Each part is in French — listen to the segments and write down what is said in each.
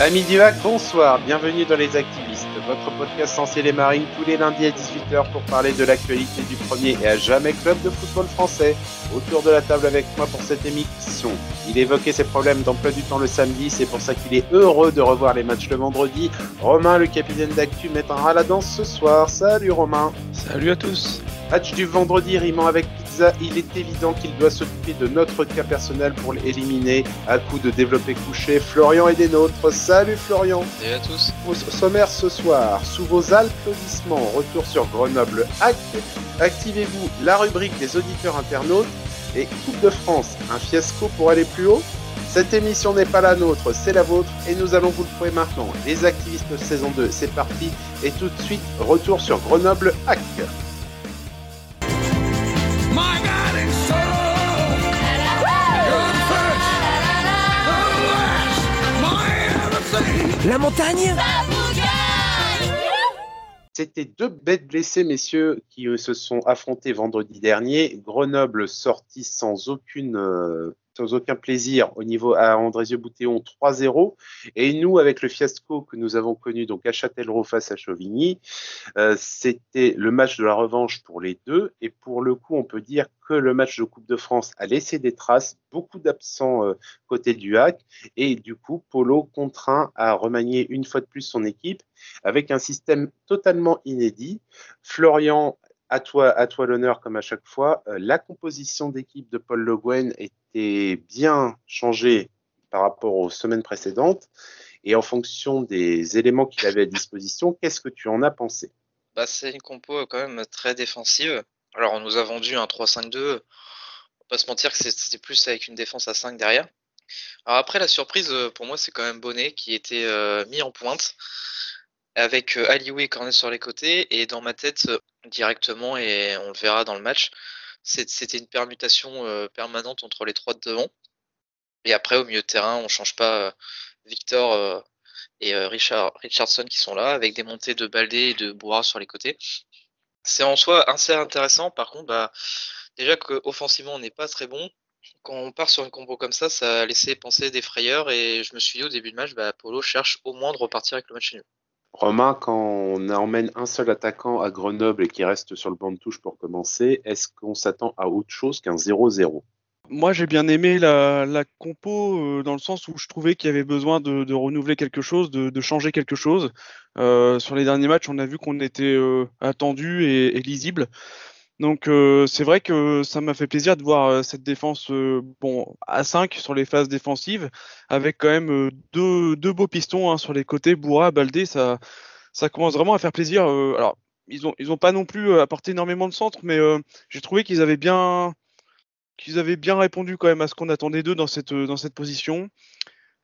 Amis du hack, bonsoir, bienvenue dans Les Activistes, votre podcast censé les marines tous les lundis à 18h pour parler de l'actualité du premier et à jamais club de football français. Autour de la table avec moi pour cette émission. Il évoquait ses problèmes d'emploi du temps le samedi, c'est pour ça qu'il est heureux de revoir les matchs le vendredi. Romain, le capitaine d'actu, met un rat à la danse ce soir. Salut Romain. Salut à tous. Match du vendredi rimant avec il est évident qu'il doit s'occuper de notre cas personnel pour l'éliminer à coup de développer couché. Florian et des nôtres. Salut Florian. Salut à tous. Au sommaire ce soir, sous vos applaudissements, retour sur Grenoble Hack. Activez-vous la rubrique des auditeurs internautes et Coupe de France, un fiasco pour aller plus haut. Cette émission n'est pas la nôtre, c'est la vôtre et nous allons vous le prouver maintenant. Les activistes saison 2, c'est parti et tout de suite, retour sur Grenoble Hack. La montagne C'était deux bêtes blessées, messieurs, qui euh, se sont affrontés vendredi dernier. Grenoble sorti sans aucune euh, aucun plaisir au niveau à Andrézieux-Boutéon 3-0. Et nous, avec le fiasco que nous avons connu donc à Châtellerault face à Chauvigny, euh, c'était le match de la revanche pour les deux. Et pour le coup, on peut dire que le match de Coupe de France a laissé des traces, beaucoup d'absents euh, côté du hack. Et du coup, Polo contraint à remanier une fois de plus son équipe avec un système totalement inédit. Florian à toi, à toi l'honneur comme à chaque fois. Euh, la composition d'équipe de Paul Le Guen était bien changée par rapport aux semaines précédentes. Et en fonction des éléments qu'il avait à disposition, qu'est-ce que tu en as pensé? Bah, C'est une compo quand même très défensive. Alors, on nous a vendu un 3-5-2. On pas se mentir que c'était plus avec une défense à 5 derrière. Alors après, la surprise euh, pour moi, c'est quand même Bonnet qui était euh, mis en pointe avec euh, Aliou et Cornet sur les côtés. Et dans ma tête, euh, directement, et on le verra dans le match, c'était une permutation euh, permanente entre les trois de devant. Et après, au milieu de terrain, on change pas Victor et Richard, Richardson qui sont là, avec des montées de Baldé et de Bourra sur les côtés. C'est en soi assez intéressant. Par contre, bah, déjà qu'offensivement, on n'est pas très bon. Quand on part sur une combo comme ça, ça a laissé penser des frayeurs. Et je me suis dit au début de match, bah, Polo cherche au moins de repartir avec le match nul. Romain, quand on emmène un seul attaquant à Grenoble et qui reste sur le banc de touche pour commencer, est-ce qu'on s'attend à autre chose qu'un 0-0 Moi, j'ai bien aimé la, compo euh, dans le sens où je trouvais qu'il y avait besoin de, renouveler quelque chose, de, changer quelque chose. Euh, sur les derniers matchs, on a vu qu'on était euh, attendu et, et, lisible. Donc euh, c'est vrai que ça m'a fait plaisir de voir euh, cette défense euh, bon à 5 sur les phases défensives avec quand même deux, deux beaux pistons hein, sur les côtés Bourra, Baldé, ça ça commence vraiment à faire plaisir. alors ils ont ils ont pas non plus apporté énormément de centres, mais j'ai trouvé qu'ils avaient bien qu'ils avaient bien répondu quand même à ce qu'on attendait d'eux dans cette dans cette position.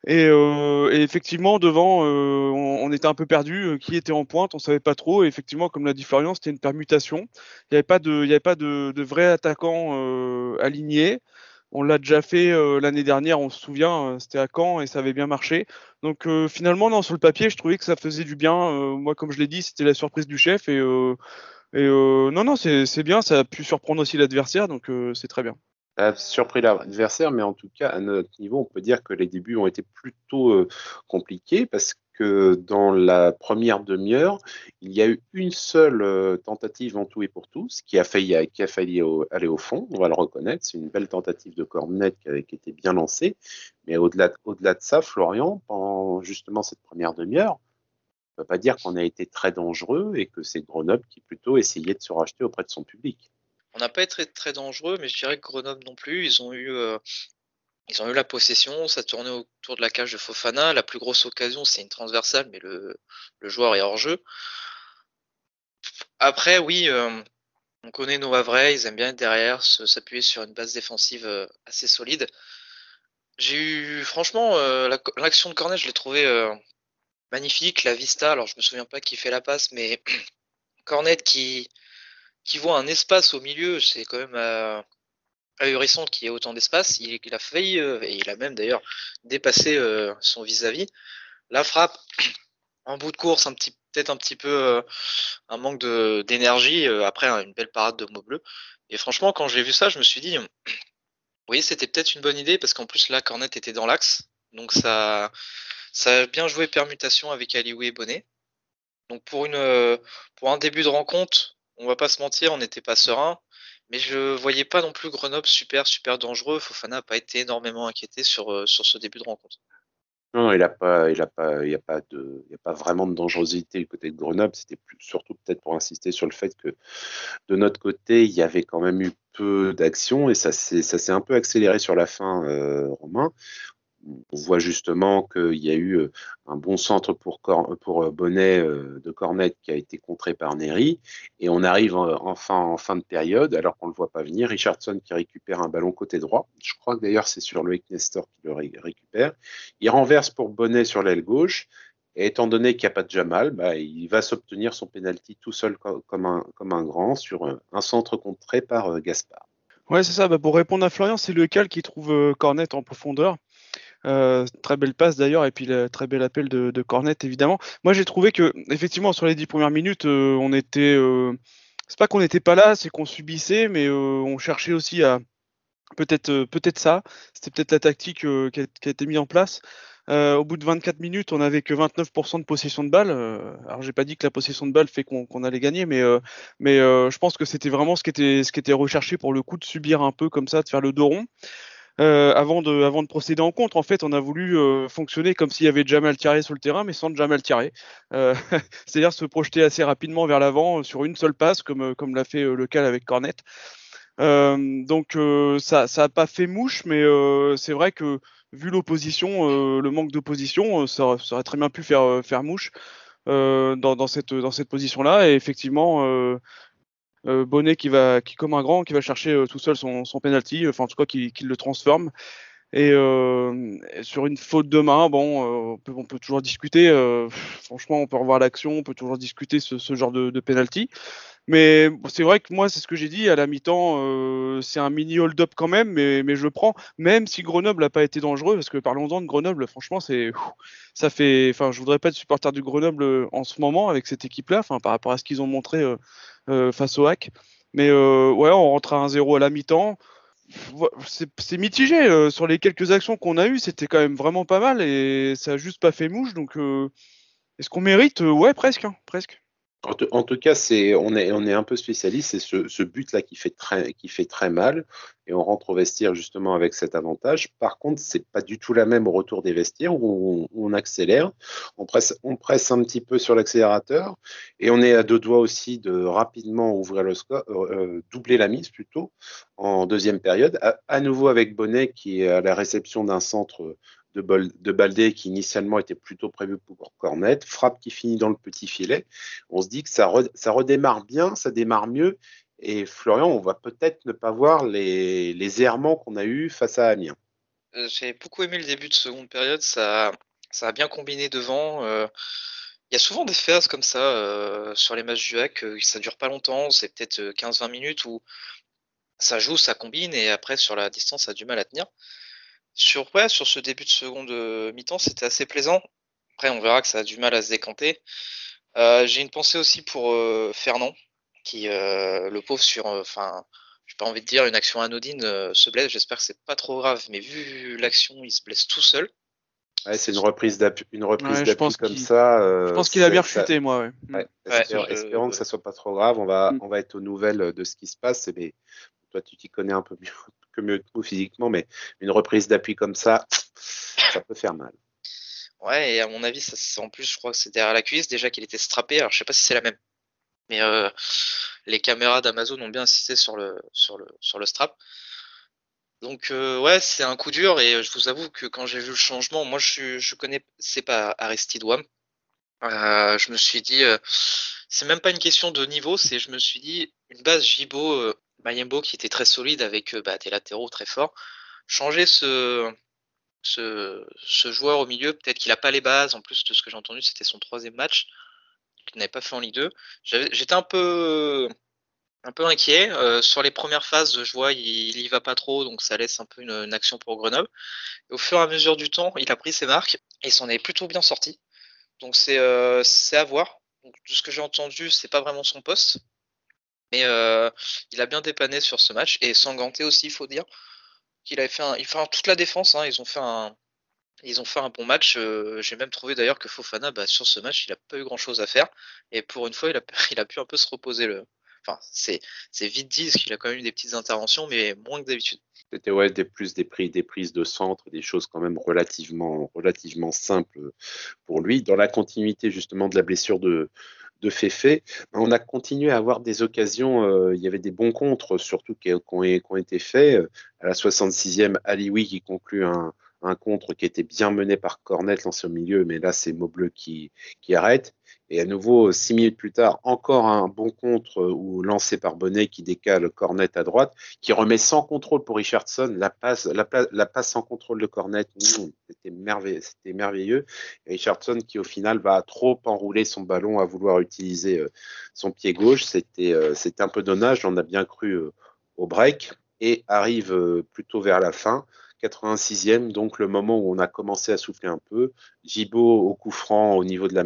Euh, et, effectivement, devant, euh, on, était un peu perdu. Euh, qui était en pointe, on savait pas trop. Et effectivement, comme l'a dit Florian, c'était une permutation. Il n'y avait pas de, il y avait de, de vrai attaquant aligné. On l'a déjà fait l'année dernière, on se souvient, c'était à Caen et ça avait bien marché. Donc finalement, non, sur le papier, je trouvais que ça faisait du bien. moi, comme je l'ai dit, c'était la surprise du chef et, et non, non, c'est bien. Ça a pu surprendre aussi l'adversaire, donc c'est très bien a surpris l'adversaire, mais en tout cas, à notre niveau, on peut dire que les débuts ont été plutôt euh, compliqués parce que dans la première demi-heure, il y a eu une seule euh, tentative en tout et pour failli, qui a failli aller au fond, on va le reconnaître. C'est une belle tentative de cornet qui, avait, été bien lancée. Mais au-delà au -delà de ça, Florian, pendant justement cette première demi-heure, on ne peut pas dire qu'on a été très dangereux et que c'est Grenoble qui plutôt essayait de se racheter auprès de son public. On n'a pas été très, dangereux, mais je dirais que Grenoble non plus. Ils ont eu, euh, ils ont eu la possession, ça tournait autour de la cage de Fofana. La plus grosse occasion, c'est une transversale, mais le, joueur est hors jeu. Après, oui, euh, on connaît nos Havrais, ils aiment bien être derrière, s'appuyer sur une base défensive euh, assez solide. J'ai eu, franchement, l'action de Cornet, je l'ai trouvé magnifique. La vista, alors je me souviens pas qui fait la passe, mais Cornet qui, qui voit un espace au milieu, c'est quand même euh, ahurissant qu'il y ait autant d'espace. Il, a failli, euh, et il a même d'ailleurs dépassé euh, son vis-à-vis. La frappe, en bout de course, un petit, peut-être un petit peu euh, un manque d'énergie. après, une belle parade de mots bleus. Et franchement, quand j'ai vu ça, je me suis dit, oui, c'était peut-être une bonne idée parce qu'en plus là, Cornet était dans l'axe, donc ça, Ça a bien joué permutation avec Alioué et Bonnet. Donc pour une pour un début de rencontre, on va pas se mentir, on n'était pas serein, mais je voyais pas non plus Grenoble super super dangereux. Fofana n'a pas été énormément inquiété sur sur ce début de rencontre. Non, il a il a pas, a y a pas vraiment de dangerosité du côté de Grenoble. C'était surtout peut-être pour insister sur le fait que de notre côté, il y avait quand même eu peu d'action et ça s'est, ça s'est un peu accéléré sur la fin, euh, Romain on voit justement qu'il y a eu euh, un bon centre pour, euh, Bonnet euh, de Cornet qui a été contré par Neri. Et on arrive enfin en fin de période, alors qu'on ne le voit pas venir. Richardson qui récupère un ballon côté droit. Je crois que d'ailleurs c'est sur Loïc Nestor qui le récupère. Il renverse pour Bonnet sur l'aile gauche. Et étant donné qu'il n'y a pas de Jamal, bah, il va s'obtenir son penalty tout seul comme un, grand sur un centre contré par Gaspard. Ouais, c'est ça. Bah, pour répondre à Florian, c'est le cal qui trouve Cornet en profondeur. Euh, très belle passe d'ailleurs, et puis le très bel appel de, de Cornet évidemment. Moi j'ai trouvé que effectivement sur les dix premières minutes, euh, on était, euh, c'est pas qu'on n'était pas là, c'est qu'on subissait, mais on cherchait aussi à peut-être peut-être ça. C'était peut-être la tactique qui a, été mise en place. au bout de 24 minutes, on n'avait que 29% de possession de balle. alors j'ai pas dit que la possession de balle fait qu'on allait gagner, mais je pense que c'était vraiment ce qui était recherché pour le coup de subir un peu comme ça, de faire le dos rond. Euh, avant, de, avant de procéder en contre, en fait, on a voulu euh, fonctionner comme s'il y avait Jamal Thierry sur le terrain, mais sans Jamal Thierry. Euh, C'est-à-dire se projeter assez rapidement vers l'avant sur une seule passe, comme, comme l'a fait le cas avec Cornet. donc ça n'a pas fait mouche, mais c'est vrai que vu l'opposition, le manque d'opposition, ça, ça, aurait très bien pu faire, faire mouche. dans, cette, dans cette position-là. Et effectivement, euh, Bonnet qui va, qui comme un grand, qui va chercher euh, tout seul son, son penalty, enfin en tout cas qui le transforme. Et euh, sur une faute de main, bon, on peut, on, peut, toujours discuter. franchement, on peut revoir l'action, on peut toujours discuter ce, genre de, de penalty. Mais c'est vrai que moi, c'est ce que j'ai dit à la mi-temps. c'est un mini hold-up quand même, mais, mais je le prends. Même si Grenoble n'a pas été dangereux, parce que parlons-en de Grenoble, franchement, c'est ça fait. Enfin, je voudrais pas être supporter du Grenoble en ce moment avec cette équipe-là, enfin par rapport à ce qu'ils ont montré euh, face au hack. Mais euh, ouais, on rentre à 1-0 à la mi-temps. C'est mitigé. Euh, sur les quelques actions qu'on a eues, c'était quand même vraiment pas mal et ça a juste pas fait mouche. Donc, est-ce qu'on mérite Ouais, presque, hein, presque. En, tout cas, on est un peu spécialiste. C'est ce, but-là qui fait très mal et on rentre au vestiaire justement avec cet avantage. Par contre, c'est pas du tout la même au retour des vestiaires où on, accélère, on presse on presse un petit peu sur l'accélérateur et on est à deux doigts aussi de rapidement ouvrir le score, euh, euh, doubler la mise plutôt en deuxième période. À, à nouveau avec Bonnet qui est à la réception d'un centre de, de Baldé qui initialement était plutôt prévu pour Cornet, frappe qui finit dans le petit filet. On se dit que ça, redémarre bien, ça démarre mieux. Et Florian, on va peut-être ne pas voir les, errements qu'on a eus face à Amiens. Euh, j'ai beaucoup aimé le début de seconde période, ça, ça a bien combiné devant. Euh, il y a souvent des phases comme ça euh, sur les matchs du hack, ça dure pas longtemps, c'est peut-être 15-20 minutes où ça joue, ça combine et après sur la distance ça a du mal à tenir. Sur, ouais, sur ce début de seconde euh, mi-temps, c'était assez plaisant. Après, on verra que ça a du mal à se décanter. Euh, j'ai une pensée aussi pour euh, Fernand, qui, le pauvre, sur, enfin, j'ai pas envie de dire une action anodine, se blesse. J'espère que c'est pas trop grave, mais vu l'action, il se blesse tout seul. Ouais, c'est une reprise d'appui, une reprise d'appui comme ça. je pense qu'il a bien rechuté, moi. Ouais. espérons, que ça soit pas trop grave. On va, mm. on va être aux nouvelles de ce qui se passe. Mais toi, tu t'y connais un peu mieux mieux que nous physiquement, mais une reprise d'appui comme ça, ça peut faire mal. Ouais, et à mon avis, ça, en plus, je crois que c'est derrière la cuisse, déjà qu'il était strappé. Alors, je sais pas si c'est la même. Mais euh, les caméras d'Amazon ont bien insisté sur le, sur le, sur le strap. Donc, euh, ouais, c'est un coup dur. Et je vous avoue que quand j'ai vu le changement, moi, je, connais, c'est pas Aristide Wam. Euh, je me suis dit, c'est même pas une question de niveau, c'est je me suis dit, une base Jibo Mayembo qui était très solide avec euh, bah, des latéraux très forts. Changer ce, joueur au milieu, peut-être qu'il n'a pas les bases. En plus de ce que j'ai entendu, c'était son troisième match qu'il n'avait pas fait en Ligue 2. J'étais un peu inquiet. Euh, sur les premières phases, je vois, il, il y va pas trop, donc ça laisse un peu une, action pour Grenoble. au fur et à mesure du temps, il a pris ses marques et s'en est plutôt bien sorti. Donc c'est euh, à voir. De ce que j'ai entendu, c'est pas vraiment son poste. Mais euh, il a bien dépanné sur ce match et Sanganté aussi, il faut dire qu'il avait fait, un, fait toute la défense. Hein, ils ont fait un, Ils ont fait un bon match. Euh, j'ai même trouvé d'ailleurs que Fofana, bah, sur ce match, il a pas eu grand chose à faire. Et pour une fois, il a, il a pu un peu se reposer. Le... Enfin, c'est vite dit, qu'il a quand même eu des petites interventions, mais moins que d'habitude. C'était ouais, des plus des, prix, des prises de centre, des choses quand même relativement, relativement simples pour lui. Dans la continuité justement de la blessure de, de Féfé, on a continué à avoir des occasions. Euh, il y avait des bons contres, surtout qui, ont, été faits. À la 66e, Alioui qui conclut un, un contre qui était bien mené par Cornet, lancé au milieu, mais là c'est Maubleu qui, qui arrête. Et à nouveau, six minutes plus tard, encore un bon contre euh, ou lancé par Bonnet qui décale Cornet à droite, qui remet sans contrôle pour Richardson la passe, sans contrôle de Cornet. Mmh, c'était merveilleux, Richardson qui au final va trop enrouler son ballon à vouloir utiliser euh, son pied gauche. C'était, euh, c'était un peu dommage. On a bien cru au break et arrive plutôt vers la fin. 86e, donc le moment où on a commencé à souffler un peu. Gibaud au coup franc au niveau de la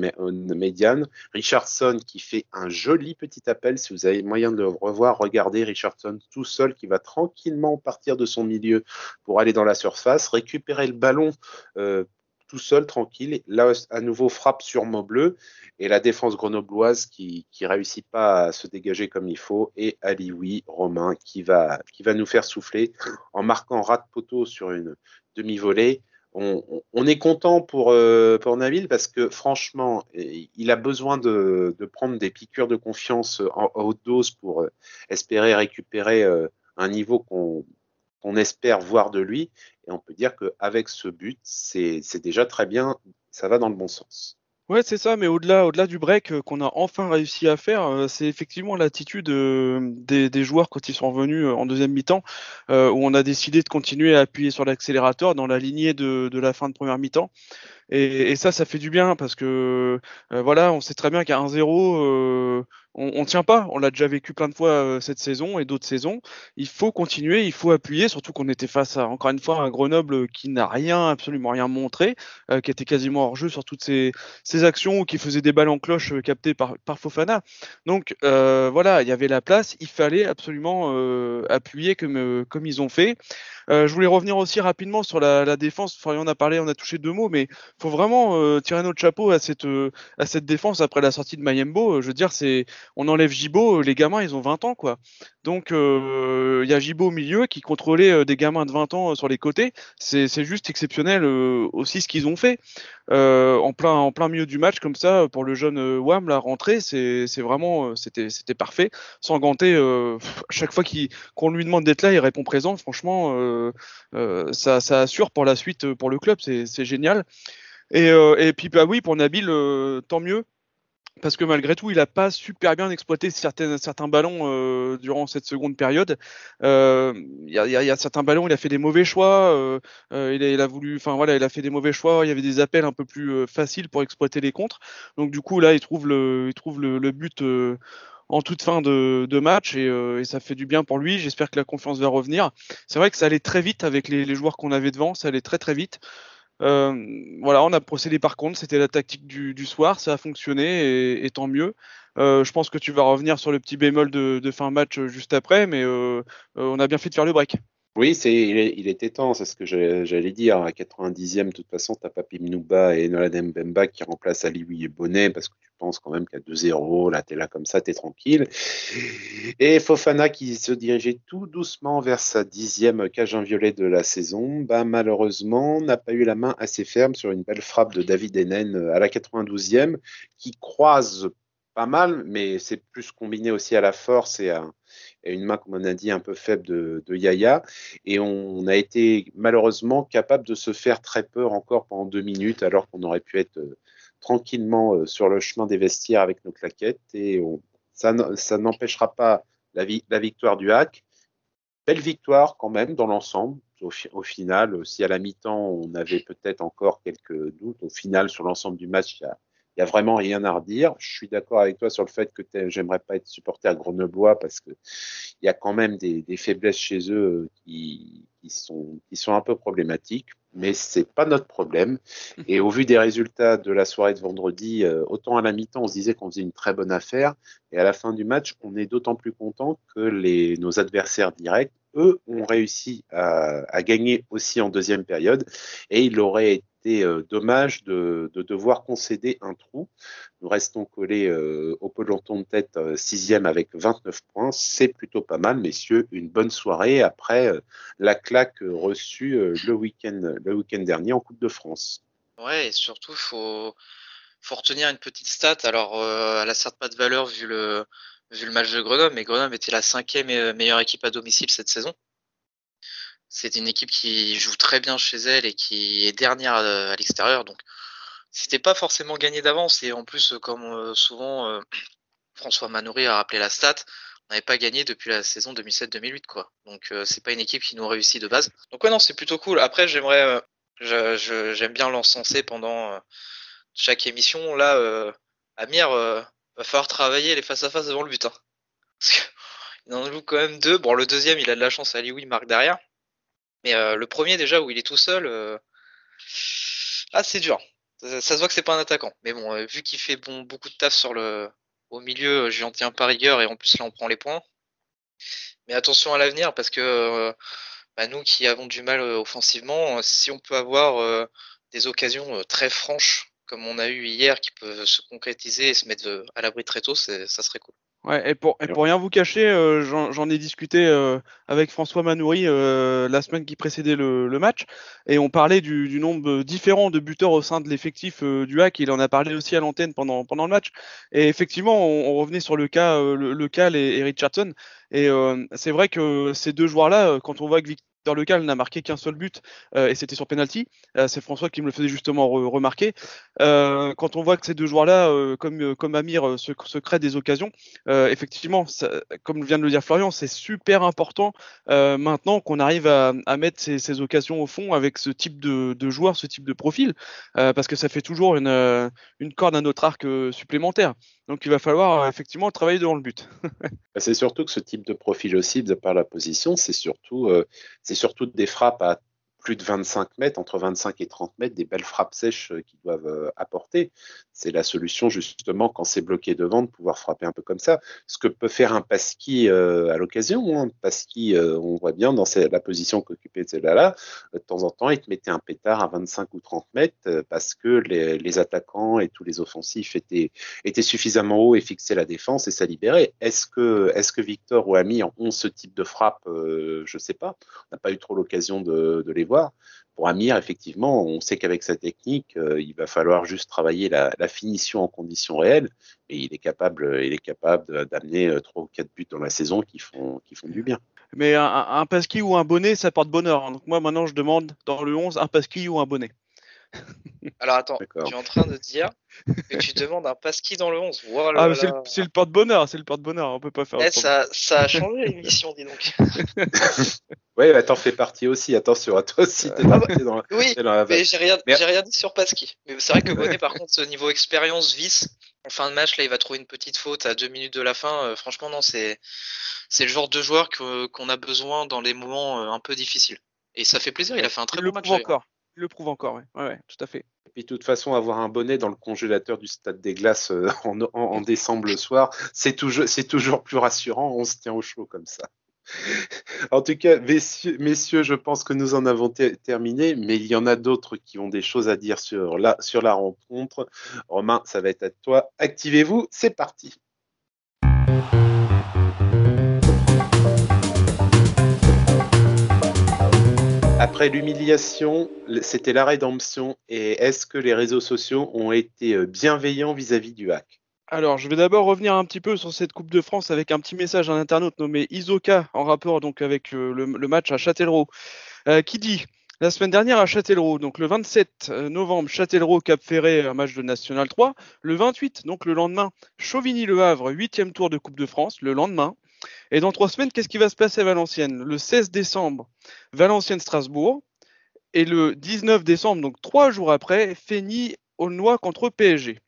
médiane. Richardson qui fait un joli petit appel. Si vous avez moyen de le revoir, regardez Richardson tout seul qui va tranquillement partir de son milieu pour aller dans la surface, récupérer le ballon euh, tout seul, tranquille. Là, à nouveau, frappe sur bleu et la défense grenobloise qui ne réussit pas à se dégager comme il faut et Alioui, Romain, qui va, qui va nous faire souffler en marquant rat poteau sur une demi-volée. On, est content pour, euh, pour Nabil parce que franchement, il a besoin de, prendre des piqûres de confiance en, haute dose pour euh, espérer récupérer euh, un niveau qu'on qu'on espère voir de lui. Et on peut dire qu'avec ce but, c'est déjà très bien, ça va dans le bon sens. Ouais, c'est ça, mais au-delà, du break euh, qu'on a enfin réussi à faire, euh, c'est effectivement l'attitude euh, des, joueurs quand ils sont revenus en deuxième mi-temps, où on a décidé de continuer à appuyer sur l'accélérateur dans la lignée de, la fin de première mi-temps. Et, ça, ça fait du bien parce que voilà, on sait très bien qu'à 1-0, on, on tient pas. On l'a déjà vécu plein de fois euh, cette saison et d'autres saisons. Il faut continuer, il faut appuyer, surtout qu'on était face à encore une fois un Grenoble qui n'a rien, absolument rien montré, euh, qui était quasiment hors jeu sur toutes ses, actions ou qui faisait des balles en cloche euh, captées par, par Fofana. Donc voilà, il y avait la place, il fallait absolument appuyer comme, comme ils ont fait. je voulais revenir aussi rapidement sur la, défense. Florian en a parlé, on a touché deux mots, mais faut vraiment tirer notre chapeau à cette, à cette défense après la sortie de Mayembo. Je veux dire, c'est on enlève Gibo, euh, les gamins, ils ont 20 ans, quoi. Donc, euh, il y a Gibo au milieu qui contrôlait euh, des gamins de 20 ans sur les côtés. C'est juste exceptionnel aussi ce qu'ils ont fait. en, plein, en plein milieu du match, comme ça, pour le jeune Wam, la rentrée, c'est vraiment, c'était parfait. Sans ganter, chaque fois qu'on lui demande d'être là, il répond présent. Franchement, ça, ça assure pour la suite pour le club, c'est génial. Et, et, puis bah oui, pour Nabil, tant mieux parce que malgré tout, il n'a pas super bien exploité certains, ballons euh, durant cette seconde période. Euh, il y, a, certains ballons, il a fait des mauvais choix. Euh, il, a, il, a, voulu, enfin voilà, il a fait des mauvais choix. Il y avait des appels un peu plus faciles pour exploiter les contres. Donc du coup, là, il trouve le, but en toute fin de, match et, et, ça fait du bien pour lui. J'espère que la confiance va revenir. C'est vrai que ça allait très vite avec les, les joueurs qu'on avait devant. Ça allait très très vite. Euh, voilà, on a procédé par contre, c'était la tactique du, soir, ça a fonctionné et, tant mieux. Euh, je pense que tu vas revenir sur le petit bémol de, fin match juste après, mais euh, on a bien fait de faire le break. Oui, c'est, il, était temps, c'est ce que j'allais dire. À 90e, de toute façon, tu as Papi Mnouba et Nolan Mbemba qui remplacent Alioui et Bonnet parce que tu penses quand même qu'à 2-0, là, tu es là comme ça, tu es tranquille. Et Fofana qui se dirigeait tout doucement vers sa dixième cage inviolée de la saison, bah, malheureusement, n'a pas eu la main assez ferme sur une belle frappe de David Enen à la 92e qui croise pas mal, mais c'est plus combiné aussi à la force et à et une main, comme on a dit, un peu faible de, Yaya. Et on a été malheureusement capable de se faire très peur encore pendant deux minutes, alors qu'on aurait pu être euh, tranquillement euh, sur le chemin des vestiaires avec nos claquettes. Et ça, n'empêchera pas la, victoire du hack. Belle victoire quand même dans l'ensemble. Au, final, si à la mi-temps on avait peut-être encore quelques doutes, au final sur l'ensemble du match, il il n'y a vraiment rien à redire. Je suis d'accord avec toi sur le fait que j'aimerais pas être supporter à Grenoblois parce que il y a quand même des, faiblesses chez eux euh, qui, sont, qui sont un peu problématiques, mais c'est pas notre problème. Et au vu des résultats de la soirée de vendredi, euh, autant à la mi-temps, on se disait qu'on faisait une très bonne affaire, et à la fin du match, on est d'autant plus content que les, nos adversaires directs eux ont réussi à, gagner aussi en deuxième période et il aurait été euh, dommage de, devoir concéder un trou. Nous restons collés euh, au peloton de tête sixième avec 29 points. C'est plutôt pas mal, messieurs. Une bonne soirée après la claque reçue le week-end le week dernier en Coupe de France. Ouais, et surtout, faut faut retenir une petite stat. Alors, elle a certes pas de valeur vu le vu le match de Grenoble, mais Grenoble était la cinquième meilleure équipe à domicile cette saison. C'est une équipe qui joue très bien chez elle et qui est dernière à, l'extérieur. Donc, c'était pas forcément gagné d'avance. Et en plus, comme euh, souvent euh, François Manoury a rappelé la stat, on n'avait pas gagné depuis la saison 2007-2008, quoi. Donc, euh, c'est pas une équipe qui nous réussit de base. Donc, ouais, non, c'est plutôt cool. Après, j'aimerais, j'aime bien l'encenser pendant chaque émission. Là, Amir va falloir travailler les face à face devant le but. Hein. il en joue quand même deux. Bon, le deuxième, il a de la chance, Ali oui, marque derrière. Mais euh, le premier, déjà, où il est tout seul, euh... ah, c'est dur. Ça, se voit que c'est pas un attaquant. Mais bon, euh, vu qu'il fait beaucoup de taf sur le, au milieu, euh, j'en tiens pas rigueur et en plus là, on prend les points. Mais attention à l'avenir parce que bah, nous qui avons du mal offensivement, si on peut avoir des occasions très franches comme on a eu hier qui peuvent se concrétiser et se mettre euh, à l'abri très tôt, ça serait cool. Ouais, et pour, et pour rien vous cacher, euh, j'en ai discuté euh, avec François Manoury la semaine qui précédait le, match, et on parlait du, nombre différent de buteurs au sein de l'effectif du HAC. Il en a parlé aussi à l'antenne pendant, pendant le match. Et effectivement, on, revenait sur le cas, le, Cal et, et Richardson. Et c'est vrai que ces deux joueurs-là, quand on voit que Victor dans le n'a marqué qu'un seul but euh, et c'était sur penalty. Euh, c'est François qui me le faisait justement remarquer. Euh, quand on voit que ces deux joueurs-là, comme, Amir, se, créent des occasions, effectivement, comme vient de le dire Florian, c'est super important maintenant qu'on arrive à, mettre ces, ces, occasions au fond avec ce type de, de joueur, ce type de profil, parce que ça fait toujours une, une corde à notre arc supplémentaire. Donc il va falloir effectivement travailler devant le but. Bah, c'est surtout que ce type de profil aussi, de par la position, c'est surtout, c'est surtout des frappes à plus de 25 mètres, entre 25 et 30 mètres, des belles frappes sèches euh, qui doivent euh, apporter. C'est la solution justement quand c'est bloqué devant de pouvoir frapper un peu comme ça. Ce que peut faire un Pasqui euh, à l'occasion. Hein. Pasqui, on voit bien dans la position qu'occupait celle-là, de temps en temps, il te mettait un pétard à 25 ou 30 mètres parce que les, attaquants et tous les offensifs étaient, suffisamment hauts et fixaient la défense et ça libérait. Est-ce que, Victor ou Amir ont ce type de frappe Je ne sais pas. On n'a pas eu trop l'occasion de les voir pour Amir, effectivement, on sait qu'avec sa technique, euh, il va falloir juste travailler la, finition en conditions réelles, et il est capable, il est capable d'amener euh, trois ou quatre buts dans la saison qui font, du bien. Mais un, un pasqui ou un bonnet, ça porte bonheur. Hein. Donc moi, maintenant, je demande dans le 11 un pasqui ou un bonnet. Alors attends, tu es en train de dire que tu demandes un pasqui dans le 11. ah, c'est le, porte-bonheur, c'est le porte-bonheur, on peut pas faire. Eh, ça, ça, a changé l'émission, dis donc. ouais, bah, t'en fais partie aussi, attention à toi aussi. T'es ah dans, oui, mais j'ai rien, rien dit sur pasqui. Mais c'est vrai que Bonnet, par contre, ce niveau expérience vice, en fin de match, là, il va trouver une petite faute à deux minutes de la fin. Euh, franchement, non, c'est le genre de joueur qu'on a besoin dans les moments euh, un peu difficiles. Et ça fait plaisir, il a fait un très bon match. encore. Le prouve encore, oui. Ouais, tout à fait. Et puis, de toute façon, avoir un bonnet dans le congélateur du stade des glaces euh, en, décembre le soir, c'est toujours, toujours plus rassurant. On se tient au chaud comme ça. En tout cas, messieurs, je pense que nous en avons terminé, mais il y en a d'autres qui ont des choses à dire sur la, sur la rencontre. Romain, ça va être à toi. Activez-vous, c'est parti. Après l'humiliation, c'était la rédemption. Et est-ce que les réseaux sociaux ont été euh, bienveillants vis-à-vis du hack? Alors, je vais d'abord revenir un petit peu sur cette Coupe de France avec un petit message d'un internaute nommé Isoka en rapport donc avec euh, le, match à Châtellerault, euh, qui dit la semaine dernière à Châtellerault, donc le 27 novembre, Châtellerault Cap Ferré, un match de National 3. Le 28, donc le lendemain, Chauvigny-Le Havre, huitième tour de Coupe de France, le lendemain. Et dans trois semaines, qu'est-ce qui va se passer à Valenciennes? Le 16 décembre, Valenciennes-Strasbourg. Et le 19 décembre, donc trois jours après, Fény-Aulnois contre PSG.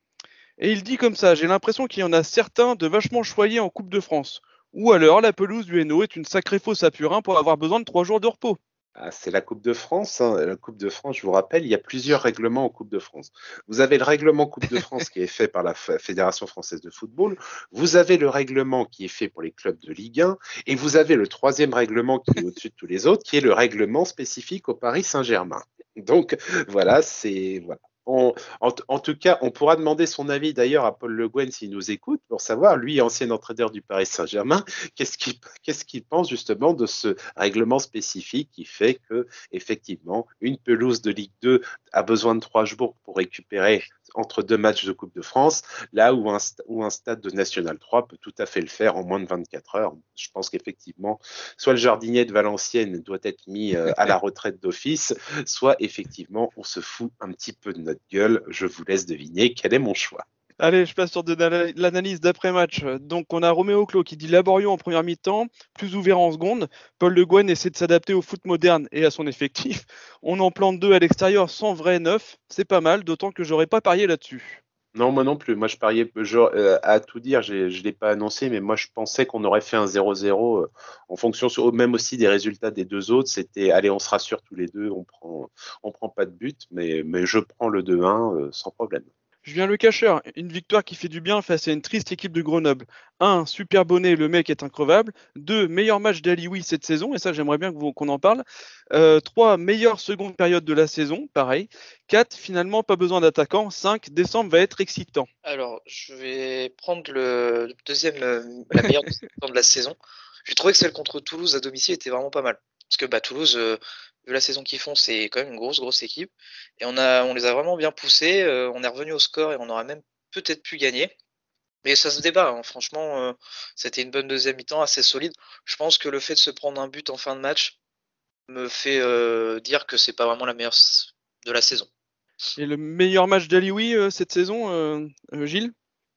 Et il dit comme ça, j'ai l'impression qu'il y en a certains de vachement choyés en Coupe de France. Ou alors la pelouse du Hainaut est une sacrée fausse à Purin pour avoir besoin de trois jours de repos. Ah, c'est la Coupe de France. Hein. La Coupe de France, je vous rappelle, il y a plusieurs règlements en Coupe de France. Vous avez le règlement Coupe de France qui est fait par la Fédération française de football. Vous avez le règlement qui est fait pour les clubs de Ligue 1. Et vous avez le troisième règlement qui est au-dessus de tous les autres, qui est le règlement spécifique au Paris Saint-Germain. Donc voilà, c'est voilà en, tout cas, on pourra demander son avis d'ailleurs à Paul Le Guen s'il nous écoute pour savoir, lui, ancien entraîneur du Paris Saint-Germain, qu'est-ce qu'il pense justement de ce règlement spécifique qui fait que, effectivement, une pelouse de Ligue 2 a besoin de trois jours pour récupérer entre deux matchs de Coupe de France, là où un, un stade de National 3 peut tout à fait le faire en moins de 24 heures. Je pense qu'effectivement, soit le jardinier de Valenciennes doit être mis euh, à la retraite d'office, soit effectivement, on se fout un petit peu de notre gueule. Je vous laisse deviner quel est mon choix. Allez, je passe sur l'analyse d'après-match. Donc, on a Roméo Clos qui dit laborieux en première mi-temps, plus ouvert en seconde. Paul Le Guen essaie de s'adapter au foot moderne et à son effectif. On en plante deux à l'extérieur sans vrai neuf. C'est pas mal, d'autant que j'aurais pas parié là-dessus. Non, moi non plus. Moi, je pariais, euh, à tout dire, je ne l'ai pas annoncé, mais moi, je pensais qu'on aurait fait un 0-0 euh, en fonction même aussi des résultats des deux autres. C'était, allez, on se rassure tous les deux, on prend, on prend pas de but, mais, mais je prends le 2-1 euh, sans problème. Julien Le Cacheur, une victoire qui fait du bien face à une triste équipe de Grenoble. 1. Super bonnet, le mec est increvable. 2. Meilleur match d'Alioui cette saison, et ça j'aimerais bien qu'on en parle. 3. Euh, meilleure seconde période de la saison, pareil. 4. Finalement, pas besoin d'attaquant. 5. Décembre va être excitant. Alors, je vais prendre le deuxième, euh, la meilleure de la saison. J'ai trouvé que celle contre Toulouse à domicile était vraiment pas mal. Parce que bah, Toulouse, euh, vu la saison qu'ils font, c'est quand même une grosse, grosse équipe. Et on, a, on les a vraiment bien poussés. Euh, on est revenu au score et on aurait même peut-être pu gagner. Mais ça se débat, hein. franchement, euh, c'était une bonne deuxième mi-temps, assez solide. Je pense que le fait de se prendre un but en fin de match me fait dire que c'est pas vraiment la meilleure de la saison. Et le meilleur match d'Alioui cette saison, Gilles?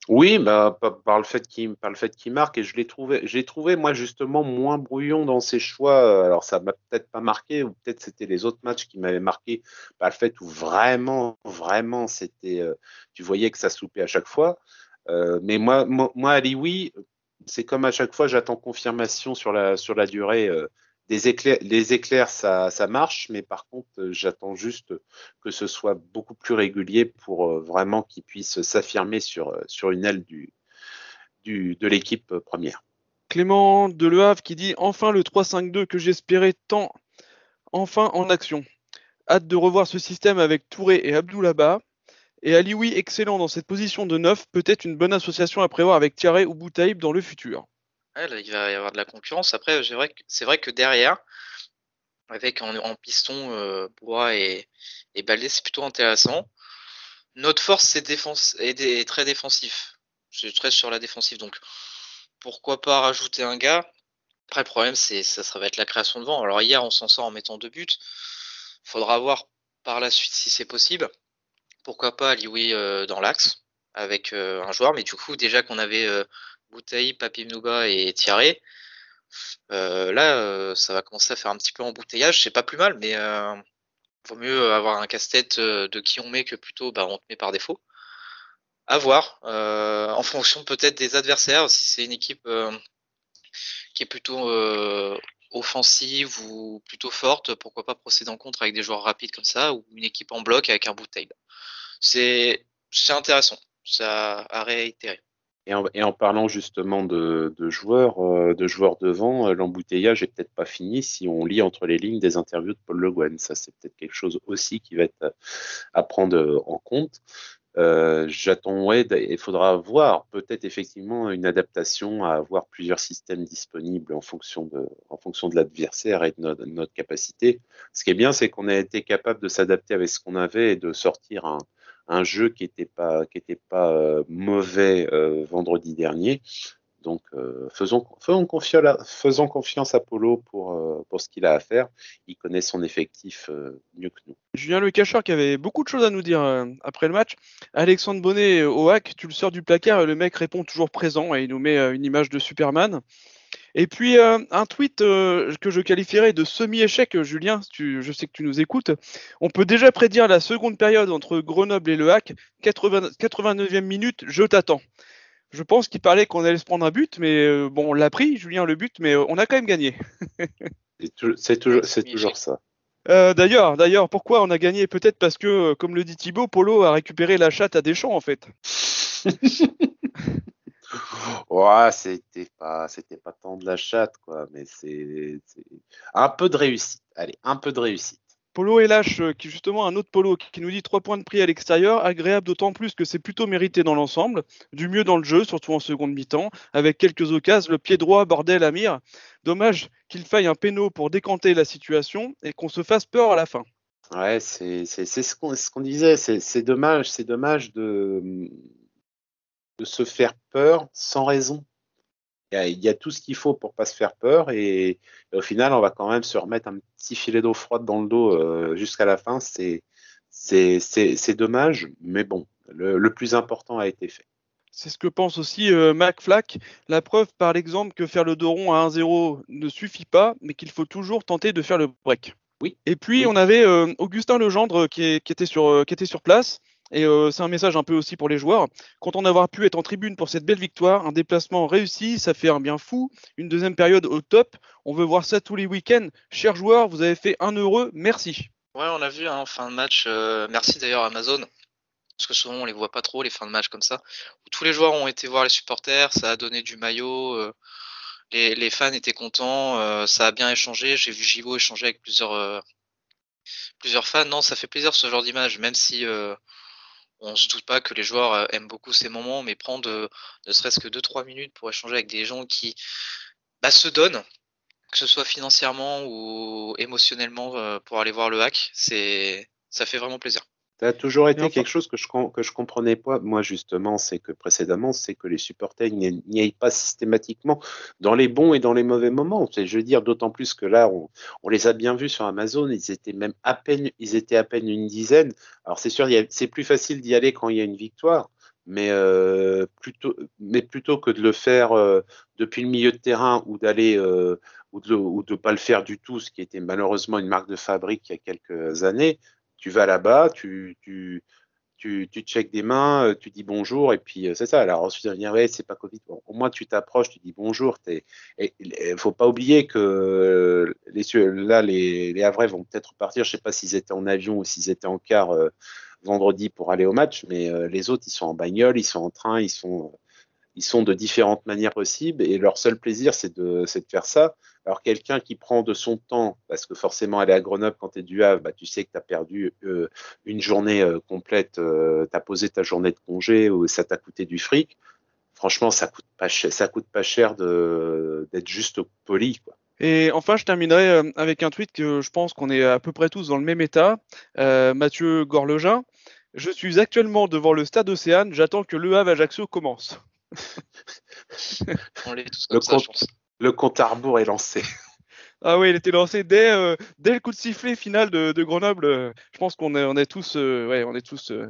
Oui, bah, par, le fait qu'il par le fait qu'il marque et je l'ai trouvé, j'ai trouvé moi justement moins brouillon dans ses choix. Alors ça m'a peut-être pas marqué ou peut-être c'était les autres matchs qui m'avaient marqué par le fait où vraiment, vraiment c'était, euh, tu voyais que ça soupait à chaque fois. Euh, mais moi, moi, moi, Ali, oui, c'est comme à chaque fois, j'attends confirmation sur la sur la durée. Euh, éclairs, les éclairs, ça, marche, mais par contre, euh, j'attends juste que ce soit beaucoup plus régulier pour euh, vraiment qu'ils puissent s'affirmer sur, euh, une aile de l'équipe première. Clément de qui dit enfin le 3-5-2 que j'espérais tant, enfin en action. Hâte de revoir ce système avec Touré et Abdoulaba. Et Alioui, excellent dans cette position de neuf, peut-être une bonne association à prévoir avec Thierry ou Boutaïb dans le futur il va y avoir de la concurrence. Après, c'est vrai, que, derrière, avec en, piston, euh, Bois et, et c'est plutôt intéressant. Notre force est, très défensif. C'est très sur la défensive. Donc, pourquoi pas rajouter un gars? Après, le problème, c'est ça, ça va être la création de vent. Alors, hier, on s'en sort en mettant deux buts. Faudra voir par la suite si c'est possible. Pourquoi pas Lioui euh, dans l'axe avec euh, un joueur, mais du coup, déjà qu'on avait Bouteille, Papimnuba et Thierry. Euh, là, euh, ça va commencer à faire un petit peu embouteillage. C'est pas plus mal, mais euh, vaut mieux avoir un casse-tête euh, de qui on met que plutôt bah, on te met par défaut. À voir, en fonction peut-être des adversaires. Si c'est une équipe qui est plutôt offensive ou plutôt forte, pourquoi pas procéder en contre avec des joueurs rapides comme ça, ou une équipe en bloc avec un bouteille. C'est intéressant, ça a réitéré. Et en, parlant justement de, joueurs, euh, de joueurs devant, euh, l'embouteillage est peut-être pas fini si on lit entre les lignes des interviews de Paul Le Guen. Ça, c'est peut-être quelque chose aussi qui va être euh, à prendre en compte. J'attends, ouais, il faudra voir peut-être effectivement une adaptation à avoir plusieurs systèmes disponibles en fonction de, de l'adversaire et de notre, notre, capacité. Ce qui est bien, c'est qu'on a été capable de s'adapter avec ce qu'on avait et de sortir un, un jeu qui n'était pas, était pas euh, mauvais euh, vendredi dernier. Donc euh, faisons, confiance, à Polo pour, pour ce qu'il a à faire. Il connaît son effectif mieux que nous. Julien Le Cacheur qui avait beaucoup de choses à nous dire après le match. Alexandre Bonnet au hack, tu le sors du placard et le mec répond toujours présent et il nous met une image de Superman. Et puis euh, un tweet euh, que je qualifierais de semi-échec, Julien, je sais que tu nous écoutes. On peut déjà prédire la seconde période entre Grenoble et Le Hack, 89e minute, je t'attends. Je pense qu'il parlait qu'on allait se prendre un but, mais euh, bon, on l'a pris, Julien, le but, mais on a quand même gagné. c'est toujours, toujours ça. Euh, d'ailleurs, d'ailleurs, pourquoi on a gagné? Peut-être parce que, comme le dit Thibaut, Polo a récupéré la chatte à Deschamps en fait. ouais, c'était pas, c'était pas tant de la chatte quoi, mais c'est un peu de réussite. Allez, un peu de réussite. Polo et Lâche, euh, qui justement un autre Polo qui nous dit 3 points de prix à l'extérieur, agréable d'autant plus que c'est plutôt mérité dans l'ensemble, du mieux dans le jeu, surtout en seconde mi-temps, avec quelques occasions, le pied droit, bordel, Amir. Dommage qu'il faille un péno pour décanter la situation et qu'on se fasse peur à la fin. Ouais, c'est ce qu'on disait, c'est dommage, c'est dommage de, de se faire peur sans raison. Il y, a, tout ce qu'il faut pour pas se faire peur et, au final, on va quand même se remettre un petit filet d'eau froide dans le dos euh, jusqu'à la fin. C'est c'est dommage, mais bon, le, plus important a été fait. C'est ce que pense aussi euh, Mac Flack. La preuve par l'exemple que faire le dos rond à 1-0 ne suffit pas, mais qu'il faut toujours tenter de faire le break. Oui. Et puis on avait euh, Augustin Legendre qui, qui, était sur, qui était sur place et euh, c'est un message un peu aussi pour les joueurs. Content d'avoir pu être en tribune pour cette belle victoire. Un déplacement réussi, ça fait un bien fou. Une deuxième période au top. On veut voir ça tous les week-ends. Chers joueurs, vous avez fait un heureux. Merci. Ouais, on l'a vu en hein, fin de match. Euh, merci d'ailleurs Amazon. Parce que souvent on les voit pas trop les fins de match comme ça. tous les joueurs ont été voir les supporters, ça a donné du maillot. Euh, les, fans étaient contents, ça a bien échangé. J'ai vu Givo échanger avec plusieurs, plusieurs fans. Non, ça fait plaisir ce genre d'image, même si on se doute pas que les joueurs euh, aiment beaucoup ces moments, mais prendre euh, ne serait-ce que 2-3 minutes pour échanger avec des gens qui bah, se donnent, que ce soit financièrement ou émotionnellement euh, pour aller voir le hack, c'est ça fait vraiment plaisir. Ça a toujours été quelque chose que je que je comprenais pas. Moi, justement, c'est que précédemment, c'est que les supporters n'y aillent pas systématiquement dans les bons et dans les mauvais moments. Je veux dire, d'autant plus que là, on, les a bien vus sur Amazon. Ils étaient même à peine, ils étaient à peine une dizaine. Alors, c'est sûr, c'est plus facile d'y aller quand il y a une victoire. Mais, euh, plutôt, mais plutôt que de le faire euh, depuis le milieu de terrain ou d'aller euh, ou de ne pas le faire du tout, ce qui était malheureusement une marque de fabrique il y a quelques années, tu vas là-bas, tu, tu, tu, checkes des mains, euh, tu dis bonjour, et puis euh, c'est ça. Alors ensuite, on va dire, ouais, c'est pas Covid. au moins, tu t'approches, tu dis bonjour. Il ne faut pas oublier que les, là, les, les Havrais vont peut-être partir. Je sais pas s'ils étaient en avion ou s'ils étaient en car euh, vendredi pour aller au match, mais les autres, ils sont en bagnole, ils sont en train, ils sont ils sont de différentes manières possibles et leur seul plaisir, c'est de, faire ça. Alors, quelqu'un qui prend de son temps, parce que forcément, aller à Grenoble quand tu es du Havre, bah, tu sais que tu as perdu euh, une journée euh, complète, euh, tu as posé ta journée de congé ou ça t'a coûté du fric. Franchement, ça coûte pas cher, ça coûte pas cher d'être juste poli. Quoi. Et enfin, je terminerai avec un tweet que je pense qu'on est à peu près tous dans le même état. Mathieu Gorlegin. Je suis actuellement devant le stade Océane, j'attends que Le Havre Ajaccio commence. On l'est tous comme le, ça, compte, le compte à rebours est lancé. Ah oui, il était lancé dès, euh, dès le coup de sifflet final de, de Grenoble. je pense qu'on est, on est tous, euh, ouais, on est tous, euh,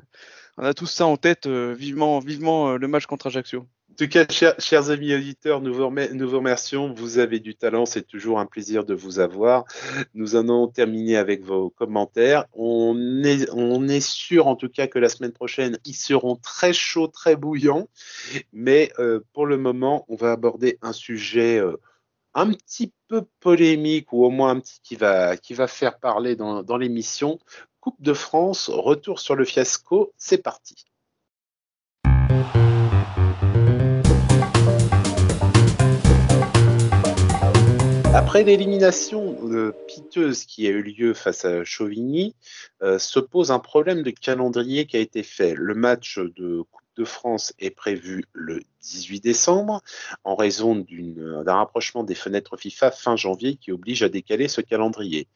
on a tous ça en tête. vivement, vivement le match contre Ajaccio. En tout cas, chers, amis auditeurs, nous vous, remercions. Vous avez du talent, c'est toujours un plaisir de vous avoir. Nous allons terminer avec vos commentaires. On est, sûr, en tout cas, que la semaine prochaine, ils seront très chauds, très bouillants. Mais euh, pour le moment, on va aborder un sujet euh, un petit peu polémique, ou au moins un petit qui va, qui va faire parler dans l'émission. Coupe de France, retour sur le fiasco. C'est parti. Après l'élimination euh, piteuse qui a eu lieu face à Chauvigny, euh, se pose un problème de calendrier qui a été fait. Le match de Coupe de France est prévu le 18 décembre en raison d'un rapprochement des fenêtres FIFA fin janvier qui oblige à décaler ce calendrier.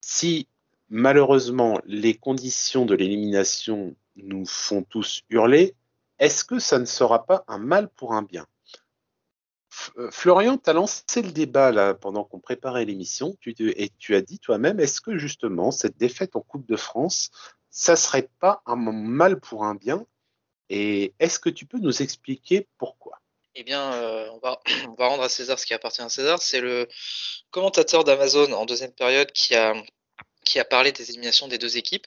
Si malheureusement les conditions de l'élimination nous font tous hurler, est-ce que ça ne sera pas un mal pour un bien? euh, Florian, tu as lancé le débat là pendant qu'on préparait l'émission et tu as dit toi-même, est-ce que justement cette défaite en Coupe de France, ça serait pas un mal pour un bien? Et est-ce que tu peux nous expliquer pourquoi? Eh bien, euh, on, va, rendre à César ce qui appartient à César. C'est le commentateur d'Amazon en deuxième période qui a, qui a parlé des éliminations des deux équipes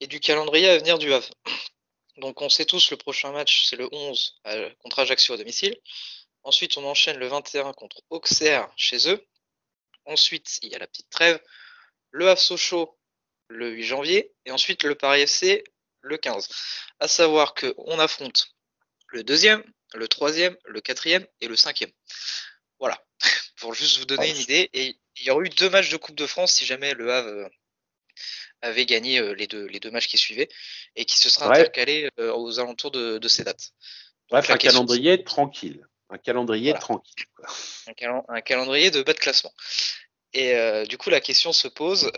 et du calendrier à venir du Havre. Donc, on sait tous, le prochain match, c'est le 11 euh, contre Ajaccio à domicile. Ensuite, on enchaîne le 21 contre Auxerre chez eux. Ensuite, il y a la petite trêve. le Havre Sochaux le 8 janvier et ensuite le Paris FC le 15. À savoir qu'on affronte le deuxième, le troisième, le quatrième et le cinquième. Voilà, pour juste vous donner une idée. Et il y aurait eu deux matchs de Coupe de France si jamais le Havre euh, avait gagné euh, les deux, les deux matchs qui suivaient et qui se seraient intercalés euh, aux alentours de, ces dates. Bref, un calendrier tranquille. Un calendrier tranquille. Un, calendrier de bas de classement. Et du coup, la question se pose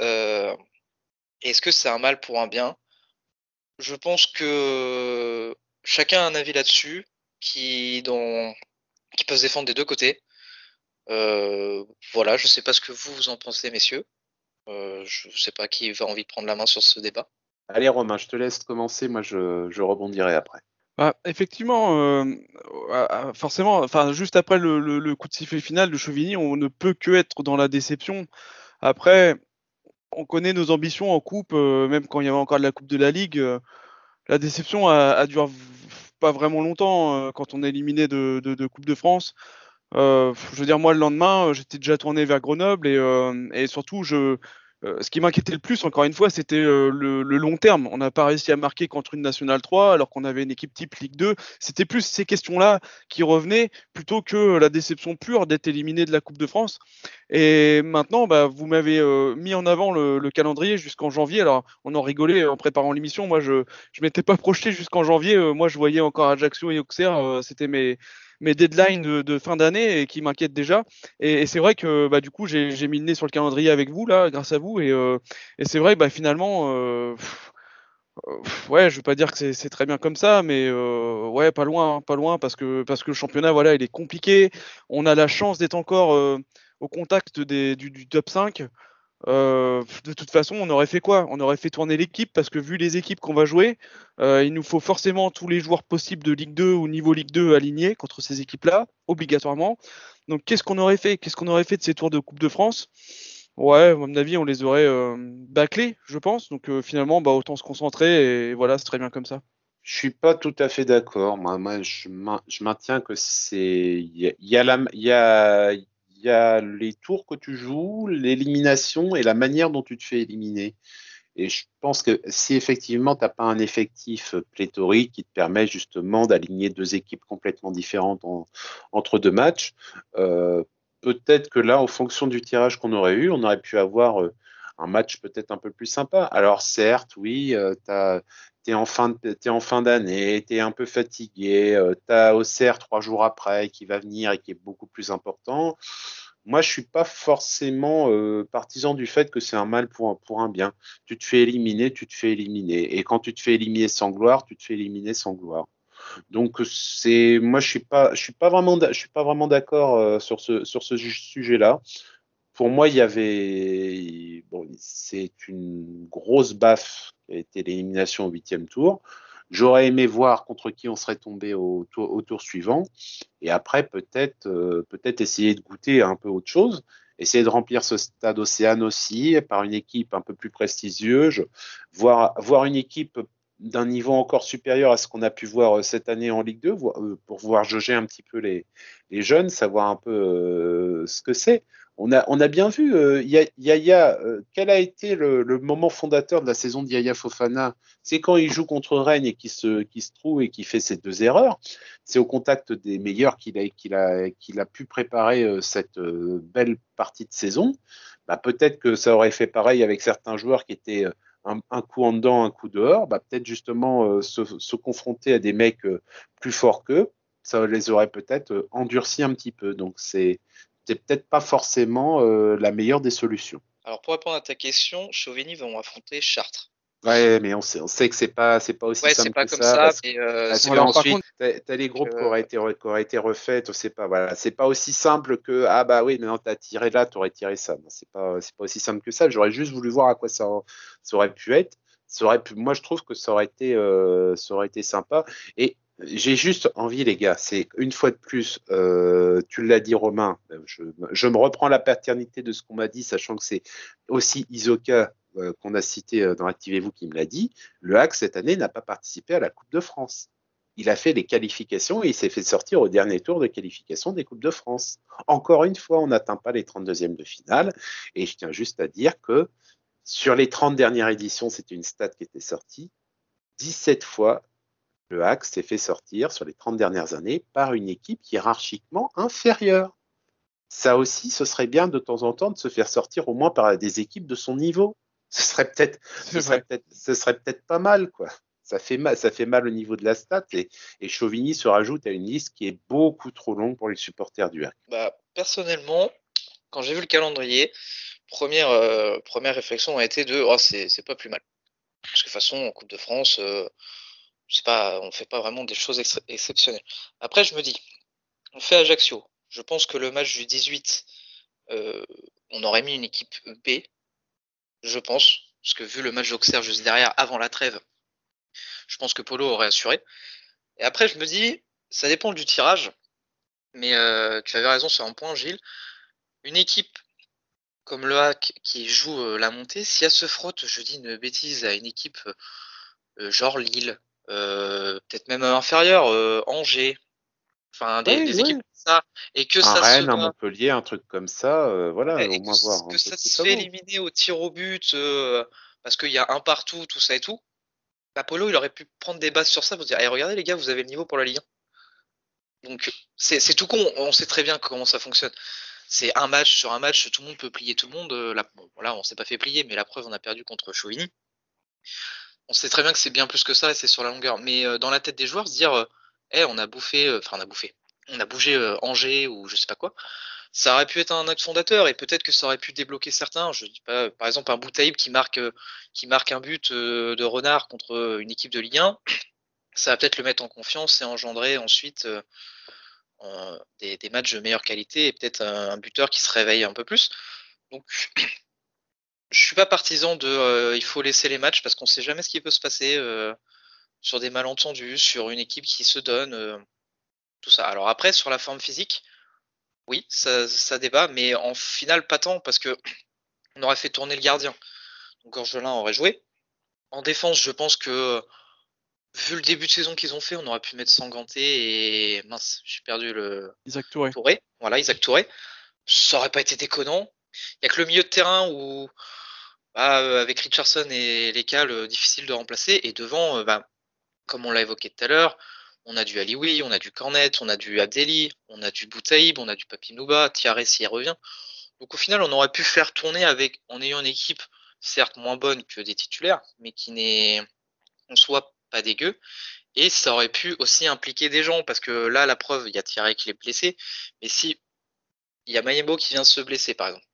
est-ce que c'est un mal pour un bien? Je pense que chacun a un avis là-dessus qui, dont, qui peut se défendre des deux côtés. Euh, voilà, je ne sais pas ce que vous, vous en pensez, messieurs. Euh, je ne sais pas qui va envie de prendre la main sur ce débat. Allez, Romain, je te laisse commencer. Moi, je, rebondirai après. Bah, effectivement, euh, forcément, enfin, juste après le, coup de sifflet final de Chauvigny, on ne peut que être dans la déception. Après, on connaît nos ambitions en coupe, même quand il y avait encore de la Coupe de la Ligue. la déception a, a duré pas vraiment longtemps quand on est éliminé de, de Coupe de France. Euh, je veux dire, moi, le lendemain, euh, j'étais déjà tourné vers Grenoble et, euh, et surtout, je, ce qui m'inquiétait le plus, encore une fois, c'était le, le, long terme. On n'a pas réussi à marquer contre une Nationale 3 alors qu'on avait une équipe type Ligue 2. C'était plus ces questions-là qui revenaient plutôt que la déception pure d'être éliminé de la Coupe de France. Et maintenant, bah, vous m'avez mis en avant le, le calendrier jusqu'en janvier. Alors, on en rigolait en préparant l'émission. Moi, je ne m'étais pas projeté jusqu'en janvier. moi, je voyais encore Ajaccio et Auxerre. C'était mes, mes deadlines de, fin d'année et qui m'inquiètent déjà. Et, c'est vrai que bah, du coup, j'ai mis le nez sur le calendrier avec vous, là, grâce à vous. Et, euh, c'est vrai, bah, finalement, euh, ouais, je veux pas dire que c'est très bien comme ça, mais euh, ouais, pas loin, hein, pas loin, parce que, parce que le championnat, voilà, il est compliqué. On a la chance d'être encore au contact des, du, du, top 5. Euh, de toute façon, on aurait fait quoi? On aurait fait tourner l'équipe parce que vu les équipes qu'on va jouer, euh, il nous faut forcément tous les joueurs possibles de Ligue 2 ou niveau Ligue 2 alignés contre ces équipes-là, obligatoirement. Donc qu'est-ce qu'on aurait fait? Qu'est-ce qu'on aurait fait de ces tours de Coupe de France? Ouais, à mon avis, on les aurait euh, bâclés, je pense. Donc finalement, bah, autant se concentrer et voilà, c'est très bien comme ça. Je suis pas tout à fait d'accord. Moi, moi je, maintiens que c'est il y, y a il y a les tours que tu joues, l'élimination et la manière dont tu te fais éliminer. Et je pense que si effectivement tu n'as pas un effectif pléthorique qui te permet justement d'aligner deux équipes complètement différentes entre deux matchs, euh, peut-être que là, en fonction du tirage qu'on aurait eu, on aurait pu avoir euh, un match peut-être un peu plus sympa. Alors certes, oui, euh, tu es en fin, d'année, tu es un peu fatigué, euh, tu as Auxerre trois jours après qui va venir et qui est beaucoup plus important. Moi, je suis pas forcément euh, partisan du fait que c'est un mal pour un, pour un bien. Tu te fais éliminer, tu te fais éliminer. Et quand tu te fais éliminer sans gloire, tu te fais éliminer sans gloire. Donc c'est moi je suis pas je suis pas vraiment je suis pas vraiment d'accord sur ce sur ce sujet-là pour moi, il y avait. Bon, c'est une grosse baffe qui a été l'élimination au huitième tour. J'aurais aimé voir contre qui on serait tombé au tour, suivant. Et après, peut-être euh, peut-être essayer de goûter un peu autre chose. Essayer de remplir ce stade Océane aussi par une équipe un peu plus prestigieuse. Voir, voir une équipe d'un niveau encore supérieur à ce qu'on a pu voir euh, cette année en Ligue 2 euh, pour voir jauger un petit peu les, les jeunes, savoir un peu ce que c'est on a, bien vu euh, Yaya, euh, quel a été le, moment fondateur de la saison de Yaya Fofana? C'est quand il joue contre Rennes et qui se trouve et qui fait ses deux erreurs. C'est au contact des meilleurs qu'il a, pu préparer euh, cette belle partie de saison. Bah, peut-être que ça aurait fait pareil avec certains joueurs qui étaient un, coup en dedans, un coup dehors. Bah, peut-être justement se, se, confronter à des mecs plus forts qu'eux ça les aurait peut-être endurcis un petit peu. Donc c'est peut-être pas forcément euh, la meilleure des solutions. Alors pour répondre à ta question, Chauvigny vont affronter Chartres. Ouais, mais on sait, on sait que c'est pas, c'est pas aussi ouais, simple pas que comme ça. ça euh, parce, que ensuite, t'as les groupes qui auraient été, qui auraient été refaits, c'est pas, voilà, c'est pas aussi simple que ah bah oui, maintenant t'as tiré là, t'aurais tiré ça. C'est pas, c'est pas aussi simple que ça. J'aurais juste voulu voir à quoi ça, ça aurait pu être. Ça aurait pu, moi je trouve que ça aurait été, euh, ça aurait été sympa. Et j'ai juste envie, les gars, c'est une fois de plus, euh, tu l'as dit Romain, je, je, me reprends la paternité de ce qu'on m'a dit, sachant que c'est aussi Isoka euh, qu'on a cité euh, dans Activez-vous qui me l'a dit, le HAC cette année n'a pas participé à la Coupe de France. Il a fait les qualifications et il s'est fait sortir au dernier tour de qualification des Coupes de France. Encore une fois, on n'atteint pas les 32e de finale et je tiens juste à dire que Sur les 30 dernières éditions, c'était une stat qui était sortie. 17 fois, le hack s'est fait sortir sur les 30 dernières années par une équipe hiérarchiquement inférieure. Ça aussi, ce serait bien de temps en temps de se faire sortir au moins par des équipes de son niveau. Ce serait peut-être, ce serait peut-être, ce serait peut-être pas mal, quoi. Ça fait mal, ça fait mal au niveau de la stat et, et Chauvigny se rajoute à une liste qui est beaucoup trop longue pour les supporters du hack. Bah, personnellement, quand j'ai vu le calendrier, première, euh, première réflexion a été de oh, c'est pas plus mal. Parce que de toute façon, en Coupe de France, euh, pas, on fait pas vraiment des choses ex exceptionnelles. Après, je me dis, on fait Ajaccio. Je pense que le match du 18, euh, on aurait mis une équipe B. Je pense. Parce que vu le match d'Auxerre juste derrière, avant la trêve, je pense que Polo aurait assuré. Et après, je me dis, ça dépend du tirage. Mais euh, tu avais raison sur un point, Gilles. Une équipe comme le Hack qui joue euh, la montée, si elle se frotte, je dis une bêtise, à une équipe genre Lille, peut-être même inférieure, Angers, enfin des, des équipes comme ça, et que un ça Rennes, se un Montpellier, un truc comme ça, voilà, et au que, moins voir. un que ça se fait éliminer au tir au but parce qu'il y a un partout, tout ça et tout. Apollo, il aurait pu prendre des bases sur ça pour dire Eh, regardez les gars, vous avez le niveau pour la Ligue 1. Donc c'est tout con, on sait très bien comment ça fonctionne. C'est un match sur un match, tout le monde peut plier tout le monde. Euh, Là, bon, on s'est pas fait plier, mais la preuve, on a perdu contre Chauvigny. On sait très bien que c'est bien plus que ça et c'est sur la longueur. Mais euh, dans la tête des joueurs, se dire, Eh, on a bouffé, euh, enfin on a bouffé, on a bougé euh, Angers ou je sais pas quoi. Ça aurait pu être un acte fondateur et peut-être que ça aurait pu débloquer certains. Je dis pas, par exemple, un Boutaïb qui marque, qui marque un but de renard contre une équipe de Ligue 1. Ça va peut-être le mettre en confiance et engendrer ensuite en- des, des matchs de meilleure qualité et peut-être un, un buteur qui se réveille un peu plus. Donc, je suis pas partisan de euh, il faut laisser les matchs parce qu'on sait jamais ce qui peut se passer euh, sur des malentendus, sur une équipe qui se donne, euh, tout ça. Alors après, sur la forme physique, oui, ça, ça débat, mais en finale, pas tant parce que on aurait fait tourner le gardien. Donc Gorgelin aurait joué. En défense, je pense que vu le début de saison qu'ils ont fait, on aurait pu mettre Sanganté et mince, j'ai perdu le Isaac Touré. Touré. Voilà, Isaac Touré. Ça aurait pas été déconnant. Il y a que le milieu de terrain où bah, euh, avec Richardson et les cales, difficile de remplacer. Et devant, euh, bah, comme on l'a évoqué tout à l'heure, on a du Alioui, on a du Cornet, on a du Abdelli, on a du Boutaïb, on a du Papinouba, Tiare s'y revient. Donc au final, on aurait pu faire tourner avec, en ayant une équipe certes moins bonne que des titulaires, mais qui n'est en soi pas dégueu. Et ça aurait pu aussi impliquer des gens, parce que là, la preuve, il y a Thierry qui est blessé, mais si il y a Mayembo qui vient se blesser, par exemple,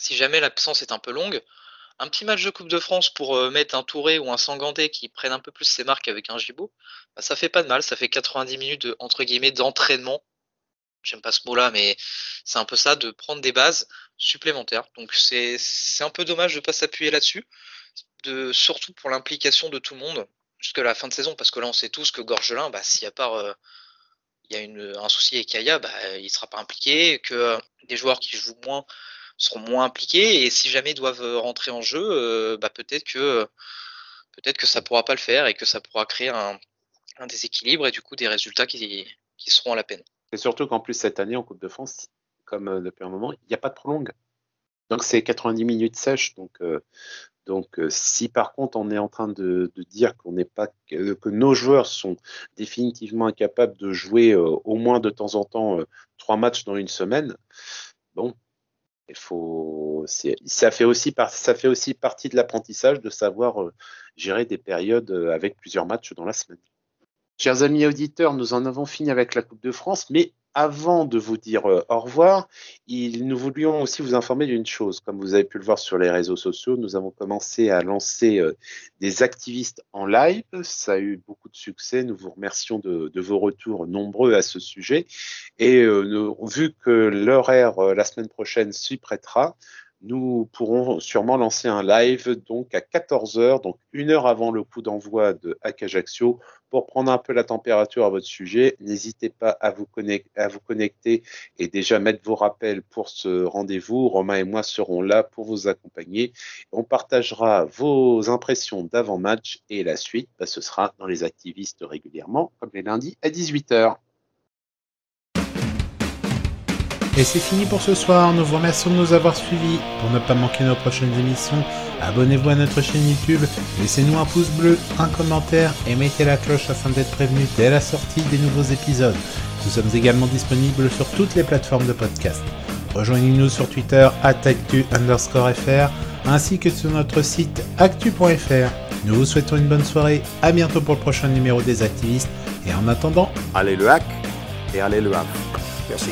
si jamais l'absence est un peu longue, un petit match de Coupe de France pour euh, mettre un Touré ou un Sanganté qui prennent un peu plus ses marques avec un Gibaud, bah, ça fait pas de mal, ça fait 90 minutes de, entre guillemets d'entraînement. J'aime pas ce mot-là, mais c'est un peu ça, de prendre des bases supplémentaires. Donc c'est un peu dommage de pas s'appuyer là-dessus, de surtout pour l'implication de tout le monde jusqu'à la fin de saison, parce que là on sait tous que Gorgelin, bah, si à part il y a un souci avec Kaya, bah, il sera pas impliqué, que euh, des joueurs qui jouent moins seront moins impliqués, et si jamais doivent euh, rentrer en jeu, euh, bah, peut-être que peut-être que ça pourra pas le faire et que ça pourra créer un, déséquilibre et du coup des résultats qui, qui seront à la peine. Et surtout qu'en plus, cette année, en Coupe de France, comme euh, depuis un moment, il n'y a pas de prolongue. Donc, c'est 90 minutes sèches. Donc, donc si par contre, on est en train de, dire qu'on n'est pas, que, nos joueurs sont définitivement incapables de jouer au moins de temps en temps trois matchs dans une semaine, bon, il faut, c'est- ça fait aussi par- ça fait aussi partie de l'apprentissage de savoir euh, gérer des périodes euh, avec plusieurs matchs dans la semaine. Chers amis auditeurs, nous en avons fini avec la Coupe de France, mais avant de vous dire euh, au revoir, nous voulions aussi vous informer d'une chose. Comme vous avez pu le voir sur les réseaux sociaux, nous avons commencé à lancer euh, des activistes en live. Ça a eu beaucoup de succès. Nous vous remercions de, vos retours nombreux à ce sujet. Et euh, vu que l'horaire la semaine prochaine s'y prêtera, nous pourrons sûrement lancer un live donc à 14h, donc une heure avant le coup d'envoi de Hack pour prendre un peu la température à votre sujet. N'hésitez pas à vous, connecter, à vous connecter et déjà mettre vos rappels pour ce rendez-vous. Romain et moi serons là pour vous accompagner. On partagera vos impressions d'avant-match et la suite, bah, ce sera dans les activistes régulièrement, comme les lundis à 18h. Et c'est fini pour ce soir. Nous vous remercions de nous avoir suivis. Pour ne pas manquer nos prochaines émissions, Abonnez-vous à notre chaîne YouTube, laissez-nous un pouce bleu, un commentaire et mettez la cloche afin d'être prévenu dès la sortie des nouveaux épisodes. Nous sommes également disponibles sur toutes les plateformes de podcast. Rejoignez-nous sur Twitter actu underscore fr ainsi que sur notre site actu.fr. Nous vous souhaitons une bonne soirée, à bientôt pour le prochain numéro des activistes et en attendant, allez le hack et allez le hack. Merci.